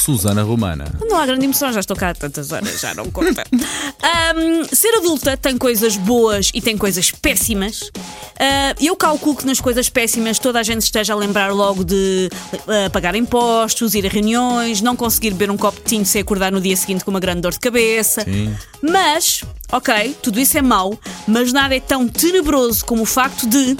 Susana Romana. Não há grande emoção, já estou cá há tantas horas, já não conta. Ahm, ser adulta tem coisas boas e tem coisas péssimas. Ah, eu calculo que nas coisas péssimas toda a gente esteja a lembrar logo de ah, pagar impostos, ir a reuniões, não conseguir beber um copo de tinto sem acordar no dia seguinte com uma grande dor de cabeça. Sim. Mas, ok, tudo isso é mau, mas nada é tão tenebroso como o facto de,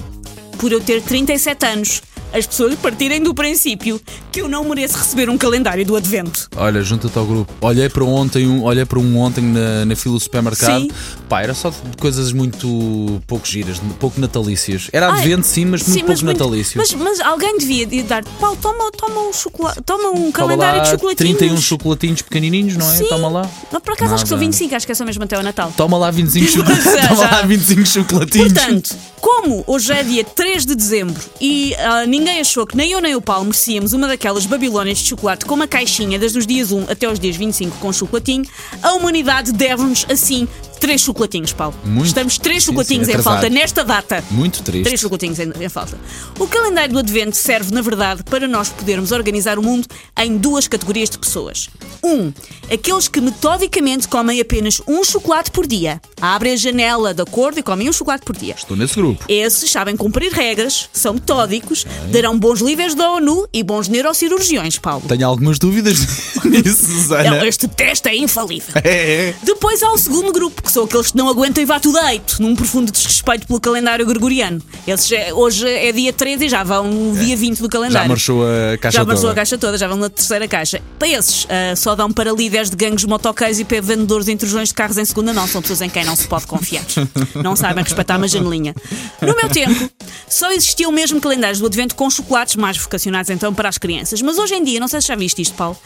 por eu ter 37 anos, as pessoas partirem do princípio que eu não mereço receber um calendário do Advento. Olha, junta-te ao grupo. Olhei para ontem, um, olhei para um ontem na, na fila do supermercado. Sim. Pá, era só de coisas muito pouco giras, pouco natalícias. Era Ai, advento sim, mas muito sim, pouco mas muito- natalício. Mas, mas alguém devia de dar, Paulo, toma, toma um chocolate, toma um calendário lá de chocolatinhos. 31 chocolatinhos pequenininhos, não é? Sim. Toma lá. Não, por acaso acho que são Nada. 25, acho que é só mesmo até o Natal. Toma lá 25 Mas, chocolatinhos. Toma lá 25 chocolatinhos. Portanto, como hoje é dia 3 de dezembro e ah, ninguém achou que nem eu nem o Paulo merecíamos uma daquelas babilónias de chocolate com uma caixinha desde os dias 1 até os dias 25 com chocolatinho, a humanidade deve-nos assim três chocolatinhos, Paulo. Muito. Estamos três chocolatinhos sim, em falta nesta data. Muito triste. Três chocolatinhos em, em falta. O calendário do Advento serve, na verdade, para nós podermos organizar o mundo em duas categorias de pessoas. Um, aqueles que metodicamente comem apenas um chocolate por dia. Abrem a janela de acordo e comem um chocolate por dia. Estou nesse grupo. Esses sabem cumprir regras, são metódicos, darão bons líderes da ONU e bons neurocirurgiões, Paulo. Tenho algumas dúvidas nisso, Susana. Não, este teste é infalível. É, é. Depois há o segundo grupo, que são aqueles que não aguentam e vá tudo deito, num profundo desrespeito pelo calendário gregoriano. Esses é- hoje é dia 13 e já vão no dia 20 do Já calendário. marchou a caixa Já marchou toda. a caixa toda, já vão na terceira caixa. Para esses, ah, só dão para líderes de gangues motoqueiros e para vendedores de intrusões de carros em segunda não. São pessoas em quem não se pode confiar. Não sabem respeitar uma janelinha. No meu tempo, só existiam mesmo calendários do advento com chocolates mais vocacionados então para as crianças. Mas hoje em dia, não sei se já viste isto, Paulo,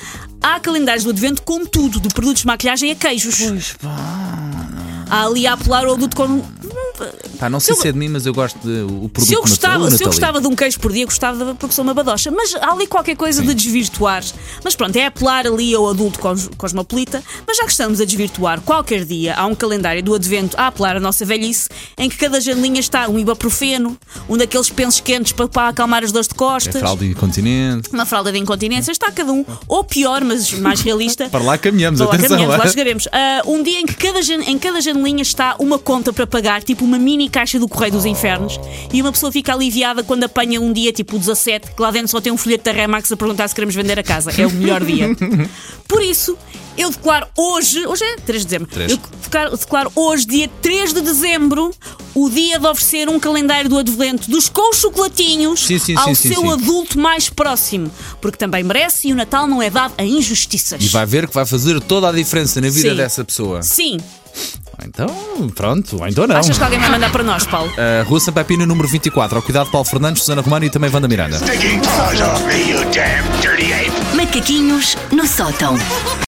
há calendários do advento com tudo, de produtos de maquilhagem a queijos. Pois pá. Ali a apelar ao adulto com. Pá, não sei Se se é de mim, mas eu gosto de o produto Se eu, gostava, o se eu gostava de um queijo por dia, gostava porque sou uma badocha. Mas há ali qualquer coisa de desvirtuar. Mas pronto, é apelar ali ao adulto cos- cosmopolita. Mas já que estamos a desvirtuar, qualquer dia há um calendário do advento a apelar a nossa velhice, em que cada janelinha está um ibuprofeno, um daqueles pensos quentes para, para acalmar as dores de É costas. fralda e continente. Uma fralda de incontinência, está cada um, ou pior, mas mais realista. Para lá caminhamos, Para lá atenção. caminhamos, lá ah. chegaremos. Ah, um dia em que cada, em cada janelinha está uma conta para pagar, tipo uma mini caixa do Correio dos Infernos, e uma pessoa fica aliviada quando apanha um dia tipo o 17, que lá dentro só tem um folheto da Remax a perguntar se queremos vender a casa. É o melhor dia. Por isso, eu declaro hoje, hoje é 3 de dezembro, Três. eu declaro, declaro hoje, dia 3 de dezembro, o dia de oferecer um calendário do advento dos com chocolatinhos Sim, sim, ao sim, seu adulto mais próximo, porque também merece e o Natal não é dado a injustiças. E vai ver que vai fazer toda a diferença na vida dessa pessoa. Sim. Então, pronto, ou então não. Achas que alguém vai mandar para nós, Paulo? Uh, Rua Pina, número 24. Ao cuidado de Paulo Fernandes, Susana Romano e também Wanda Miranda. Macaquinhos no sótão.